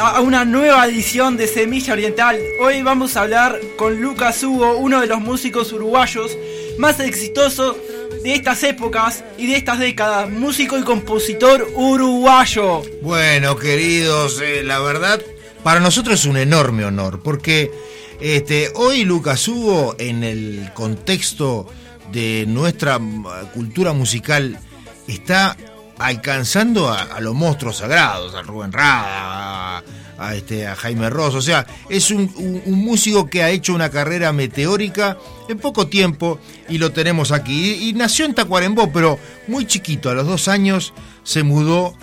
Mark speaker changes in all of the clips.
Speaker 1: A una nueva edición de Semilla Oriental. Hoy vamos a hablar con Lucas Hugo, uno de los músicos uruguayos más exitosos de estas épocas y de estas décadas, músico y compositor uruguayo.
Speaker 2: Bueno, queridos, eh, la verdad, para nosotros es un enorme honor, porque este, hoy Lucas Hugo, en el contexto de nuestra mm, cultura musical, está alcanzando a, los monstruos sagrados, a Rubén Rada, a, este, a Jaime Ross. O sea, es un músico que ha hecho una carrera meteórica en poco tiempo y lo tenemos aquí. Y, y nació en Tacuarembó, pero muy chiquito, a los dos años se mudó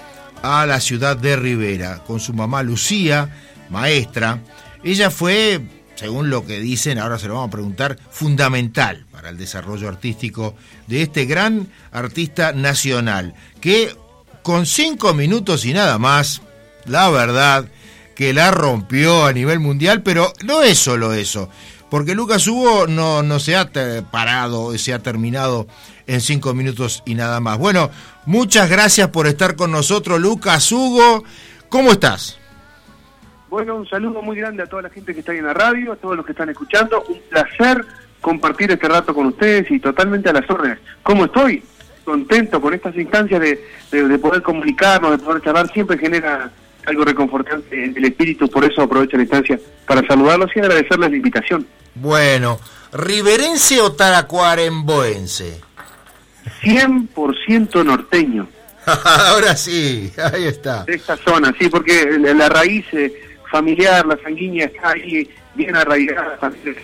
Speaker 2: a la ciudad de Rivera con su mamá Lucía, maestra. Ella fue, según lo que dicen, ahora se lo vamos a preguntar, fundamental para el desarrollo artístico de este gran artista nacional, que con cinco minutos y nada más, la verdad, que la rompió a nivel mundial, pero no es solo eso. Porque Lucas Hugo no, no se ha parado, se ha terminado en cinco minutos y nada más. Bueno, muchas gracias por estar con nosotros, Lucas Hugo. ¿Cómo estás?
Speaker 3: Bueno, un saludo muy grande a toda la gente que está ahí en la radio, a todos los que están escuchando. Un placer compartir este rato con ustedes y totalmente a las órdenes. ¿Cómo estoy? Contento con estas instancias de, de- de poder comunicarnos, de poder charlar, siempre genera algo reconfortante en el espíritu, por eso aprovecho la instancia para saludarlos y agradecerles la invitación.
Speaker 2: Bueno, ¿riverense o taracuaremboense?
Speaker 3: 100% norteño
Speaker 2: Ahora sí, ahí está.
Speaker 3: de esta zona, sí, porque la, la raíz eh, familiar, la sanguínea está ahí bien arraigada, también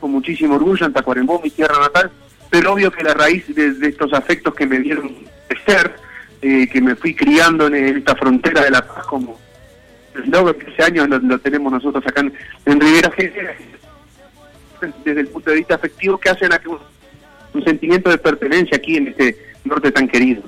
Speaker 3: con muchísimo orgullo en Tacuarembó, mi tierra natal, pero obvio que la raíz de, estos afectos que me dieron de ser, eh, que me fui criando en esta frontera de la paz como luego de 13 años lo, lo tenemos nosotros acá en, en Rivera desde el punto de vista afectivo que hacen a que un sentimiento de pertenencia aquí en este norte tan querido.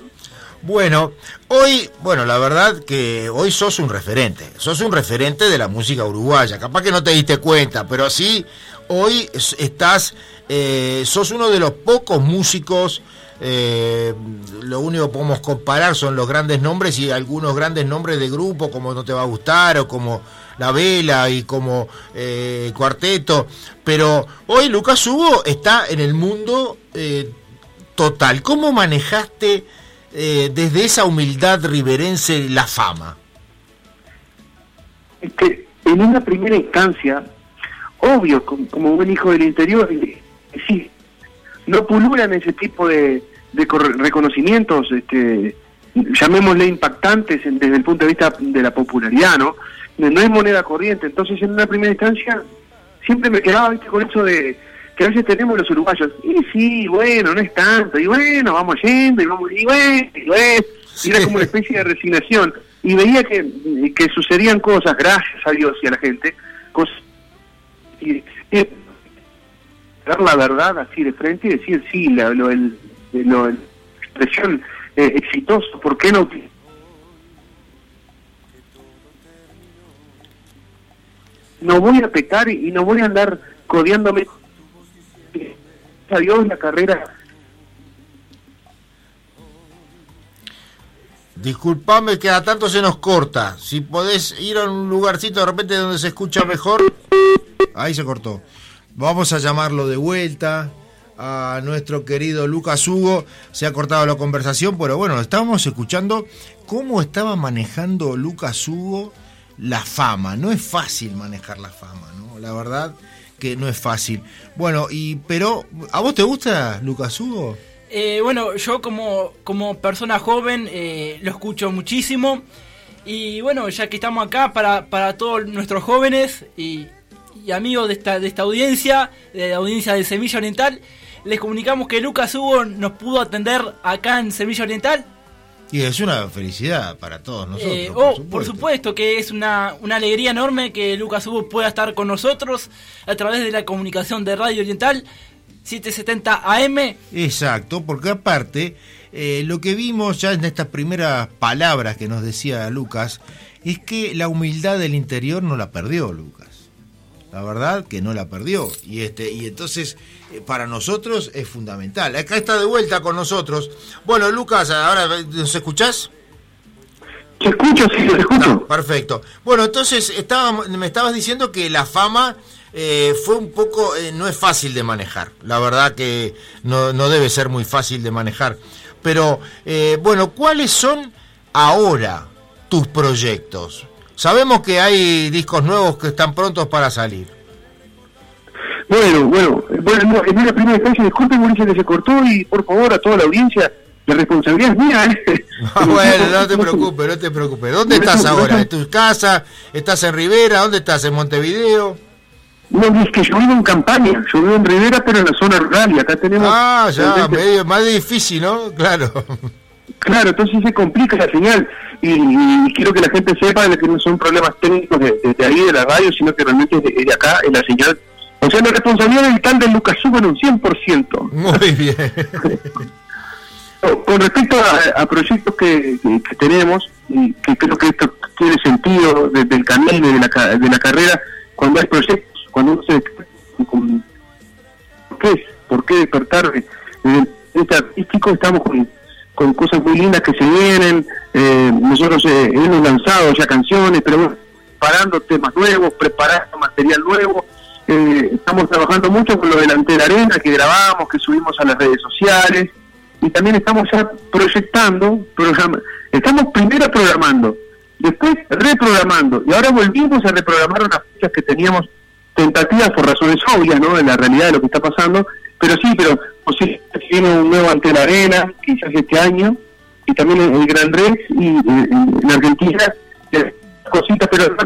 Speaker 2: Bueno, hoy, bueno, la verdad que hoy sos un referente, sos un referente de la música uruguaya, capaz que no te diste cuenta, pero sí, hoy es- estás, eh, sos uno de los pocos músicos, eh, lo único que podemos comparar son los grandes nombres y algunos grandes nombres de grupo, como No Te Va a Gustar, o como La Vela y como eh, Cuarteto, pero hoy Lucas Hugo está en el mundo total. ¿Cómo manejaste eh, desde esa humildad riverense la fama?
Speaker 3: es que en una primera instancia, obvio, como, buen hijo del interior, eh, sí, no pululan ese tipo de, de reconocimientos, este, llamémosle impactantes desde el punto de vista de la popularidad. No no es moneda corriente, entonces en una primera instancia siempre me quedaba ¿viste, con eso de que a veces tenemos los uruguayos, y sí, bueno, no es tanto, y bueno, vamos yendo, y vamos, y bueno, y bueno, y era como una especie de resignación, y veía que, que sucedían cosas, gracias a Dios y a la gente, cosas, y, y dar la verdad así de frente y decir, sí, la, lo, el, lo, el- expresión eh, exitoso, ¿por qué no? No voy a pecar y, y no voy a andar codeándome. A la carrera
Speaker 2: Disculpame que a tanto se nos corta. Si podés ir a un lugarcito de repente donde se escucha mejor. ahí se cortó. Vamos a llamarlo de vuelta a nuestro querido Lucas Hugo. Se ha cortado la conversación, pero bueno, estábamos escuchando cómo estaba manejando Lucas Hugo la fama. No es fácil manejar la fama, ¿no? La verdad que no es fácil. Bueno, y pero ¿a vos te gusta Lucas Hugo?
Speaker 1: Eh, bueno, yo como, como persona joven eh, lo escucho muchísimo. Y bueno, ya que estamos acá para, para todos nuestros jóvenes y, y amigos de esta, de esta audiencia, de la audiencia de Semilla Oriental, les comunicamos que Lucas Hugo nos pudo atender acá en Semilla Oriental.
Speaker 2: Y es una felicidad para todos nosotros.
Speaker 1: Eh, oh, por, supuesto. que es una, una alegría enorme que Lucas Hugo pueda estar con nosotros a través de la comunicación de Radio Oriental 770 AM.
Speaker 2: Exacto, porque aparte, eh, lo que vimos ya en estas primeras palabras que nos decía Lucas, es que la humildad del interior no la perdió Lucas. La verdad que no la perdió. Y este, y entonces, eh, para nosotros es fundamental. Acá está de vuelta con nosotros. Bueno, Lucas, ahora ¿nos escuchás?
Speaker 3: Te escucho, sí, te escucho.
Speaker 2: No, perfecto. Bueno, entonces estaba, me estabas diciendo que la fama eh, fue un poco, eh, no es fácil de manejar. La verdad que no, no debe ser muy fácil de manejar. Pero, eh, bueno, ¿cuáles son ahora tus proyectos? Sabemos que hay discos nuevos que están prontos para salir.
Speaker 3: Bueno, bueno, bueno, no, en una primera instancia, disculpe Mauricio que se cortó y por favor a toda la audiencia, la responsabilidad es mía. ¿eh?
Speaker 2: Bueno, no te preocupes, no te preocupes. ¿Dónde estás ahora? ¿En tu casa? ¿Estás en Rivera? ¿Dónde estás? ¿En Montevideo?
Speaker 3: No, es que yo vivo en campaña, yo vivo en Rivera, pero en la zona rural, y acá tenemos...
Speaker 2: Ah, ya, medio, más difícil, ¿no? Claro.
Speaker 3: Claro, entonces se complica la señal y, y quiero que la gente sepa de que no son problemas técnicos de, de, de ahí de la radio, sino que realmente es de, acá, en la señal. O sea, la responsabilidad del tal de Lucas Hugo en un 100%.
Speaker 2: Muy bien.
Speaker 3: Con respecto a, a proyectos que, que, que tenemos, y que creo que esto tiene sentido desde el camino de la, de la carrera, cuando hay proyectos, cuando uno se... ¿Por qué? ¿Por qué despertar? Desde el artístico estamos con, con cosas muy lindas que se vienen, eh, nosotros eh, hemos lanzado ya canciones, pero bueno, preparando temas nuevos, preparando material nuevo, eh, estamos trabajando mucho con lo delante de arena que grabamos, que subimos a las redes sociales, y también estamos ya proyectando, programa, estamos primero programando, después reprogramando, y ahora volvimos a reprogramar unas fechas que teníamos tentativas por razones obvias, ¿no? En la realidad de lo que está pasando, pero sí, pero posiblemente viene un nuevo ante la arena, quizás este año, y también el Gran Rex, y eh, en Argentina, eh, cositas, pero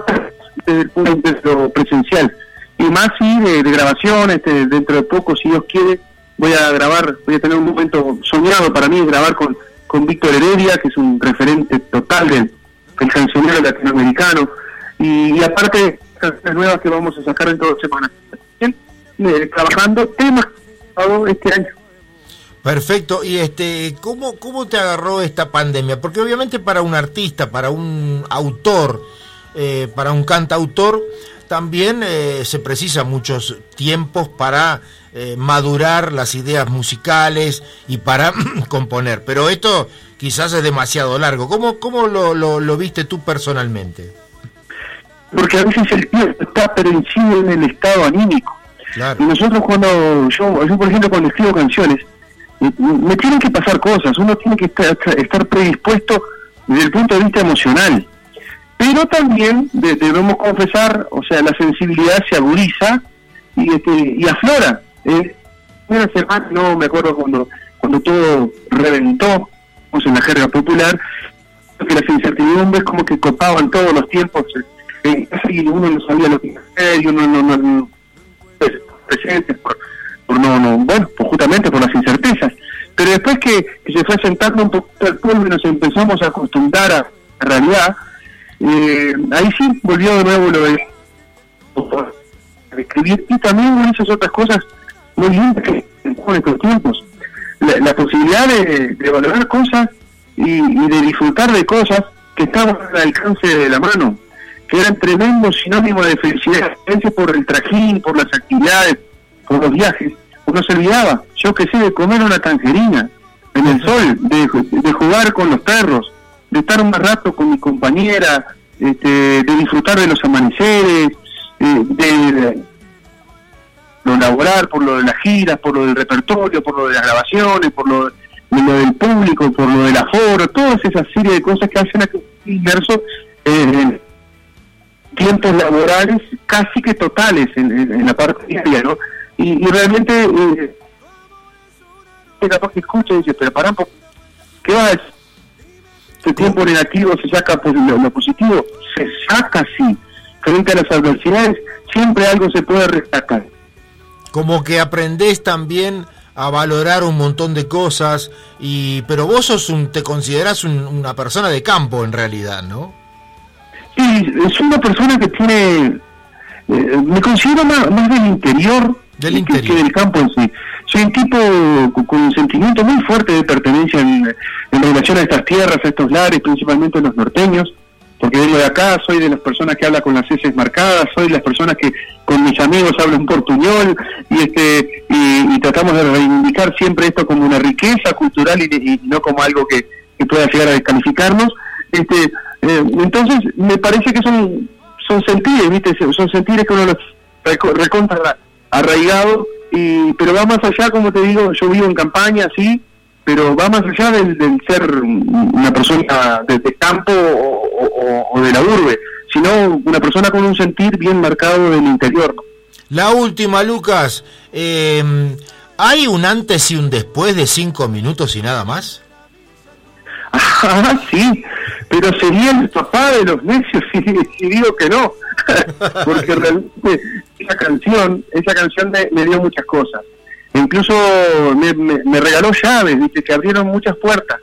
Speaker 3: desde el punto de lo presencial. Y más sí de, de grabación, este, dentro de poco, si Dios quiere, voy a grabar, voy a tener un momento soñado para mí, grabar con, con Víctor Heredia, que es un referente total del, del cancionero latinoamericano, y, y aparte canciones nuevas que vamos a sacar dentro de semanas. Eh, trabajando temas todo este año.
Speaker 2: Perfecto. Y este, ¿cómo, ¿cómo te agarró esta pandemia? Porque obviamente para un artista, para un autor, eh, para un cantautor, también eh, se precisa muchos tiempos para eh, madurar las ideas musicales y para componer. Pero esto quizás es demasiado largo. ¿Cómo, cómo lo, lo, lo viste tú personalmente?
Speaker 3: Porque a veces el tiempo está perecido en el estado anímico. Y nosotros cuando, yo, por ejemplo cuando escribo canciones, me tienen que pasar cosas, uno tiene que estar, estar predispuesto desde el punto de vista emocional. Pero también de- debemos confesar, o sea, la sensibilidad se agudiza y, este, y aflora. ¿eh? Una semana, no me acuerdo cuando, cuando todo reventó, pues, en la jerga popular, que las incertidumbres como que copaban todos los tiempos eh, y uno no sabía lo que hacer y uno no, no, no pues, presente por, por no, no, bueno, pues justamente por las incertezas. Pero después que, se fue asentando un poquito el pueblo y nos empezamos a acostumbrar a la realidad, eh, ahí sí volvió de nuevo lo de, escribir y también muchas otras cosas muy lindas que en estos tiempos. La, la posibilidad de, de valorar cosas y, y de disfrutar de cosas que estaban al alcance de la mano, que eran tremendos sinónimos de felicidad, por el trajín, por las actividades, por los viajes. Uno se olvidaba, yo que sé, de comer una tangerina en el sol, de, de jugar con los perros, de estar un rato con mi compañera, este, de disfrutar de los amaneceres, eh, de, lo laboral, por lo de las giras, por lo del repertorio, por lo de las grabaciones, por lo, de del público, por lo del aforo, todas esas serie de cosas que hacen a que inmerso en tiempos laborales casi que totales en, la parte ¿no? Y, realmente, eh, capaz que escucha y dice, pero un poco, ¿qué va a decir? Este tiempo negativo se saca por lo, positivo, se saca sí. Frente a las adversidades, siempre algo se puede rescatar.
Speaker 2: Como que aprendés también a valorar un montón de cosas, y pero vos sos un, te considerás una persona de campo en realidad, ¿no?
Speaker 3: Sí, es una persona que tiene, eh, me considero más, del interior,
Speaker 2: del
Speaker 3: que, del campo en sí. Soy un tipo con, un sentimiento muy fuerte de pertenencia en, relación a estas tierras, a estos lares, principalmente los norteños, porque vengo de acá, soy de las personas que habla con las heces marcadas, soy de las personas que con mis amigos hablo un portuñol y este y, tratamos de reivindicar siempre esto como una riqueza cultural y, no como algo que, que pueda llegar a descalificarnos. Este, eh, entonces, me parece que son son sentires, ¿viste? Son sentires que uno los recontra arraigado, y, pero va más allá, como te digo, yo vivo en campaña, sí, pero va más allá del, ser una persona de, campo o, de la urbe, sino una persona con un sentir bien marcado del interior.
Speaker 2: La última, Lucas, eh, ¿hay un antes y un después de cinco minutos y nada más?
Speaker 3: Ah, sí, pero sería el papá de los necios si, digo que no, porque realmente esa canción, esa canción me, dio muchas cosas. Incluso me, regaló llaves, ¿viste? que abrieron muchas puertas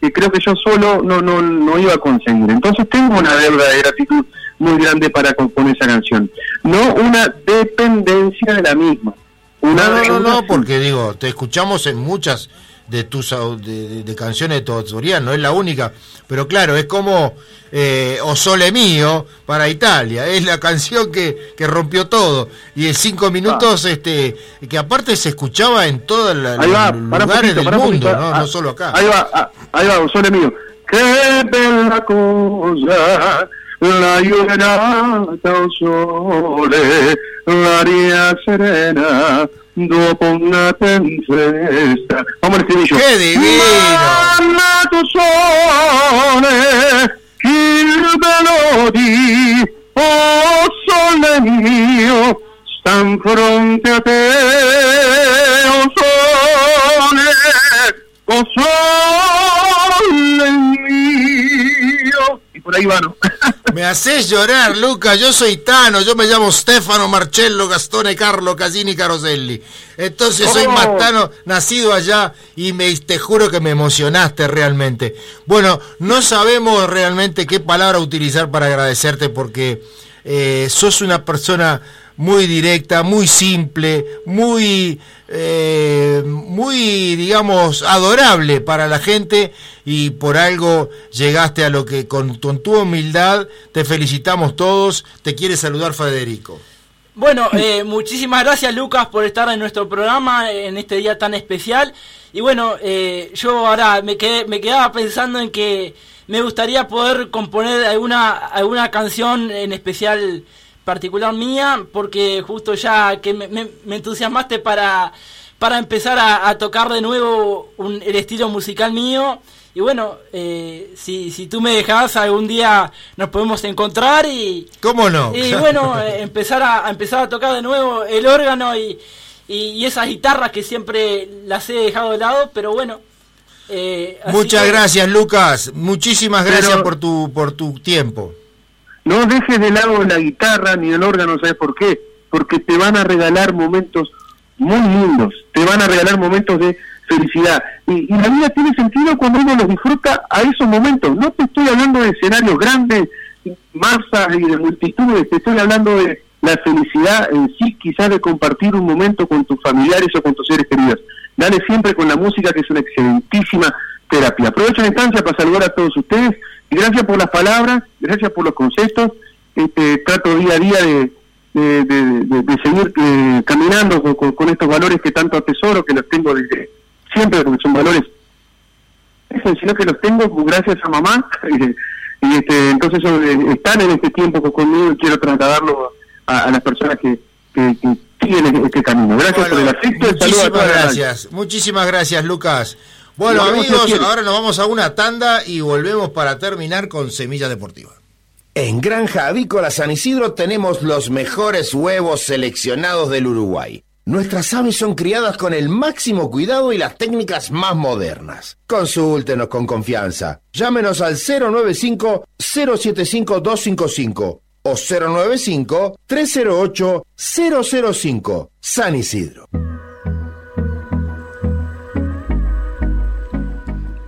Speaker 3: que creo que yo solo no, no, no iba a conseguir. Entonces tengo una deuda de gratitud muy grande para con, esa canción. No una dependencia de la misma.
Speaker 2: Una no, no, no, porque digo, te escuchamos en muchas de tus de, canciones de tu autoría, no es la única, pero claro, es como eh, O Sole Mío para Italia, es la canción que, que rompió todo, y en cinco minutos, ah. este que aparte se escuchaba en todos los lugares del mundo, ¿no? no ah, solo acá.
Speaker 3: Ahí va, ah, ahí va, O Sole Mío. Qué bella cosa la giornata sole, l'aria serena dopo una tempesta. Vamos al estribillo.
Speaker 2: ¡Qué divino!
Speaker 3: Amato sole, il melodi,
Speaker 2: haces llorar, Luca. Yo soy Tano. Yo me llamo Stefano Marcello Gastone Carlo Casini Caroselli. Entonces soy más Tano, nacido allá y me, te juro que me emocionaste realmente. Bueno, no sabemos realmente qué palabra utilizar para agradecerte porque eh, sos una persona muy directa, muy simple, muy, eh, muy, digamos, adorable para la gente y por algo llegaste a lo que con, tu humildad te felicitamos todos. Te quiere saludar Federico.
Speaker 1: Bueno, eh, muchísimas gracias Lucas por estar en nuestro programa en este día tan especial. Y bueno, eh, yo ahora me, quedé, me quedaba pensando en que me gustaría poder componer alguna, alguna canción en especial particular mía, porque justo ya que me, entusiasmaste para, para empezar a, tocar de nuevo el estilo musical mío. Y bueno, eh, si, si tú me dejas, algún día nos podemos encontrar y...
Speaker 2: ¿Cómo no?
Speaker 1: Y bueno, eh, empezar, a, empezar a tocar de nuevo el órgano y, y, esas guitarras que siempre las he dejado de lado, pero bueno.
Speaker 2: Eh, Muchas gracias, Lucas. Muchísimas gracias por, tu, por tu tiempo.
Speaker 3: No dejes de lado la guitarra ni el órgano, ¿sabes por qué? Porque te van a regalar momentos muy lindos, te van a regalar momentos de felicidad. Y, la vida tiene sentido cuando uno los disfruta a esos momentos. No te estoy hablando de escenarios grandes, masas y de multitudes, te estoy hablando de la felicidad en sí, quizás de compartir un momento con tus familiares o con tus seres queridos. Dale siempre con la música, que es una excelentísima terapia. Aprovecho la instancia para saludar a todos ustedes gracias por las palabras, gracias por los conceptos. Este, trato día a día de, de, seguir eh, caminando con, estos valores que tanto atesoro, que los tengo desde siempre, porque son valores, sino que los tengo gracias a mamá. y este, entonces eh, están en este tiempo conmigo y quiero trasladarlo a, las personas que, que, siguen este camino. Gracias por el afecto. y saludos a
Speaker 4: Muchísimas gracias, muchísimas gracias, Lucas. Bueno, amigos, ahora nos vamos a una tanda y volvemos para terminar con Semilla Deportiva.
Speaker 5: En Granja Avícola San Isidro tenemos los mejores huevos seleccionados del Uruguay. Nuestras aves son criadas con el máximo cuidado y las técnicas más modernas. Consúltenos con confianza. Llámenos al 095-075-255 o 095-308-005. San Isidro.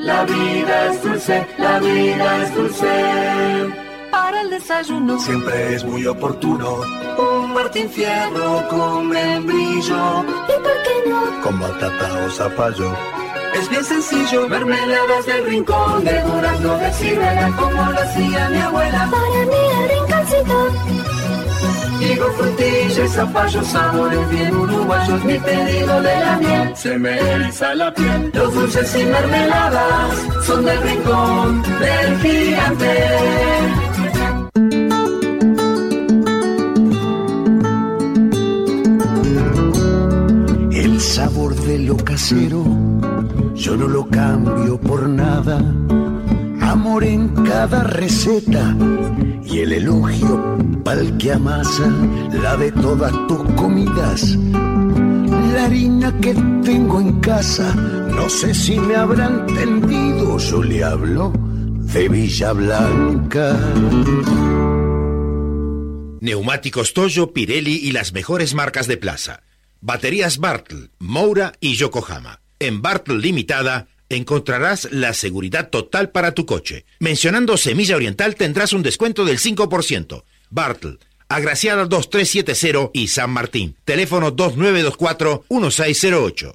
Speaker 6: La vida es dulce, la vida es dulce.
Speaker 7: Para el desayuno,
Speaker 6: Siempre es muy oportuno. Un Martín Fierro con membrillo.
Speaker 7: ¿y por qué no?
Speaker 6: Con batata o zapallo. Es bien sencillo, mermeladas del rincón, de durazno de ciruela, como lo hacía mi abuela.
Speaker 7: Para mí el rinconcito,
Speaker 6: Higo, frutilla y zapallo, sabores bien uruguayos, mi pedido de la miel. Se me eriza la piel. Los dulces y mermeladas son del rincón del gigante.
Speaker 8: El sabor de lo casero, yo no lo cambio por nada. Amor en cada receta y el elogio pa'l que amasa la de todas tus comidas. La harina que tengo en casa, no sé si me habrá entendido, yo le hablo de Villa Blanca.
Speaker 2: Neumáticos Toyo, Pirelli y las mejores marcas de plaza. Baterías Bartle, Moura y Yokohama. En Bartle Limitada encontrarás la seguridad total para tu coche. Mencionando Semilla Oriental tendrás un descuento del 5%. Bartle, Agraciada 2370 y San Martín. Teléfono 2924-1608.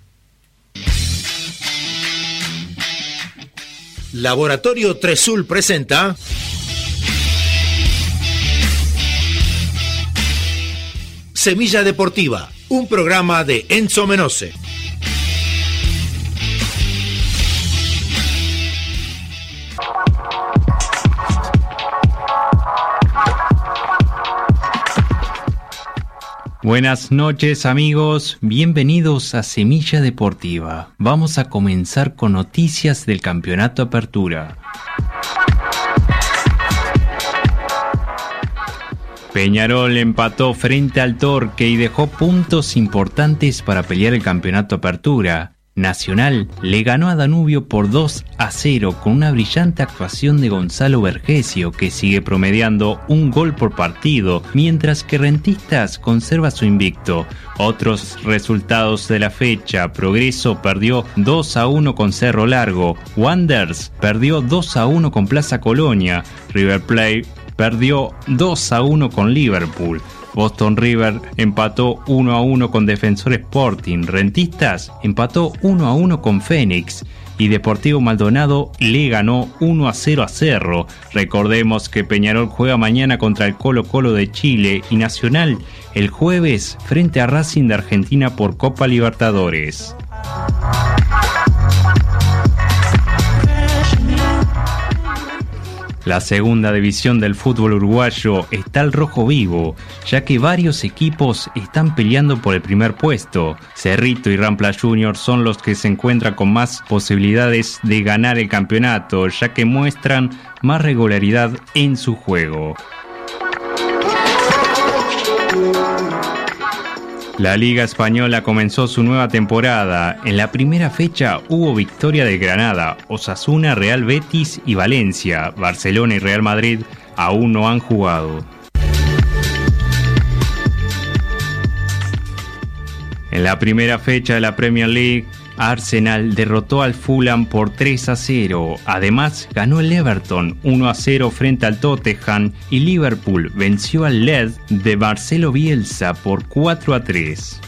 Speaker 2: Laboratorio Tresul presenta Semilla Deportiva, un programa de Enzo Menose.
Speaker 9: Buenas noches amigos, bienvenidos a Semilla Deportiva. Vamos a comenzar con noticias del Campeonato Apertura. Peñarol empató frente al Torque y dejó puntos importantes para pelear el Campeonato Apertura. Nacional le ganó a Danubio por 2 a 0 con una brillante actuación de Gonzalo Vergesio que sigue promediando un gol por partido, mientras que Rentistas conserva su invicto. Otros resultados de la fecha, Progreso perdió 2 a 1 con Cerro Largo, Wanders perdió 2 a 1 con Plaza Colonia, River Plate perdió 2 a 1 con Liverpool. Boston River empató 1 a 1 con Defensor Sporting. Rentistas empató 1 a 1 con Fénix. Y Deportivo Maldonado le ganó 1 a 0 a Cerro. Recordemos que Peñarol juega mañana contra el Colo Colo de Chile y Nacional el jueves frente a Racing de Argentina por Copa Libertadores. La segunda división del fútbol uruguayo está al rojo vivo, ya que varios equipos están peleando por el primer puesto. Cerrito y Rampla Junior son los que se encuentran con más posibilidades de ganar el campeonato, ya que muestran más regularidad en su juego. La Liga Española comenzó su nueva temporada. En la primera fecha hubo victoria de Granada, Osasuna, Real Betis y Valencia. Barcelona y Real Madrid aún no han jugado. En la primera fecha de la Premier League, Arsenal derrotó al Fulham por 3 a 0. Además, ganó el Everton 1 a 0 frente al Tottenham y Liverpool venció al LED de Marcelo Bielsa por 4 a 3.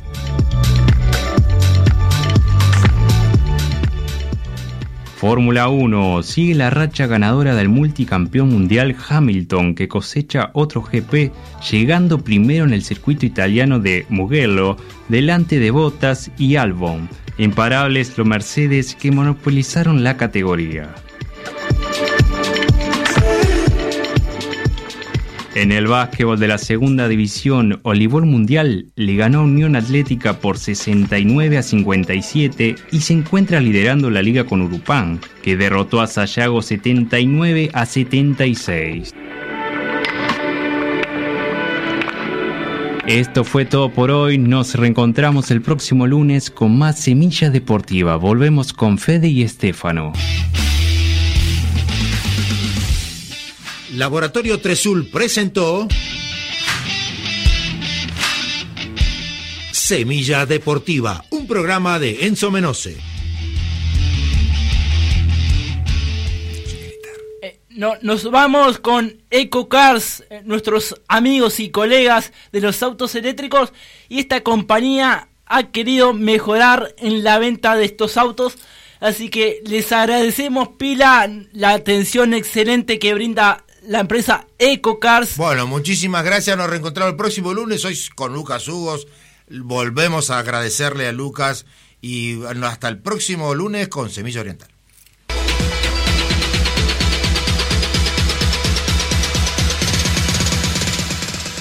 Speaker 9: Fórmula 1 sigue la racha ganadora del multicampeón mundial Hamilton que cosecha otro GP llegando primero en el circuito italiano de Mugello delante de Bottas y Albon Imparables los Mercedes que monopolizaron la categoría. En el básquetbol de la segunda división, Olivor Mundial le ganó a Unión Atlética por 69 a 57 y se encuentra liderando la liga con Urupán, que derrotó a Sayago 79 a 76. Esto fue todo por hoy. Nos reencontramos el próximo lunes con más Semilla Deportiva. Volvemos con Fede y Estefano.
Speaker 10: Laboratorio Tresul presentó Semilla Deportiva, un programa de Enzo Menose.
Speaker 1: Nos vamos con EcoCars, eh, nuestros amigos y colegas de los autos eléctricos, y esta compañía ha querido mejorar en la venta de estos autos. Así que les agradecemos pila la atención excelente que brinda la empresa EcoCars.
Speaker 2: Bueno, muchísimas gracias. Nos reencontramos el próximo lunes. Hoy con Lucas Hugos. Volvemos a agradecerle a Lucas y hasta el próximo lunes con Semilla Oriental.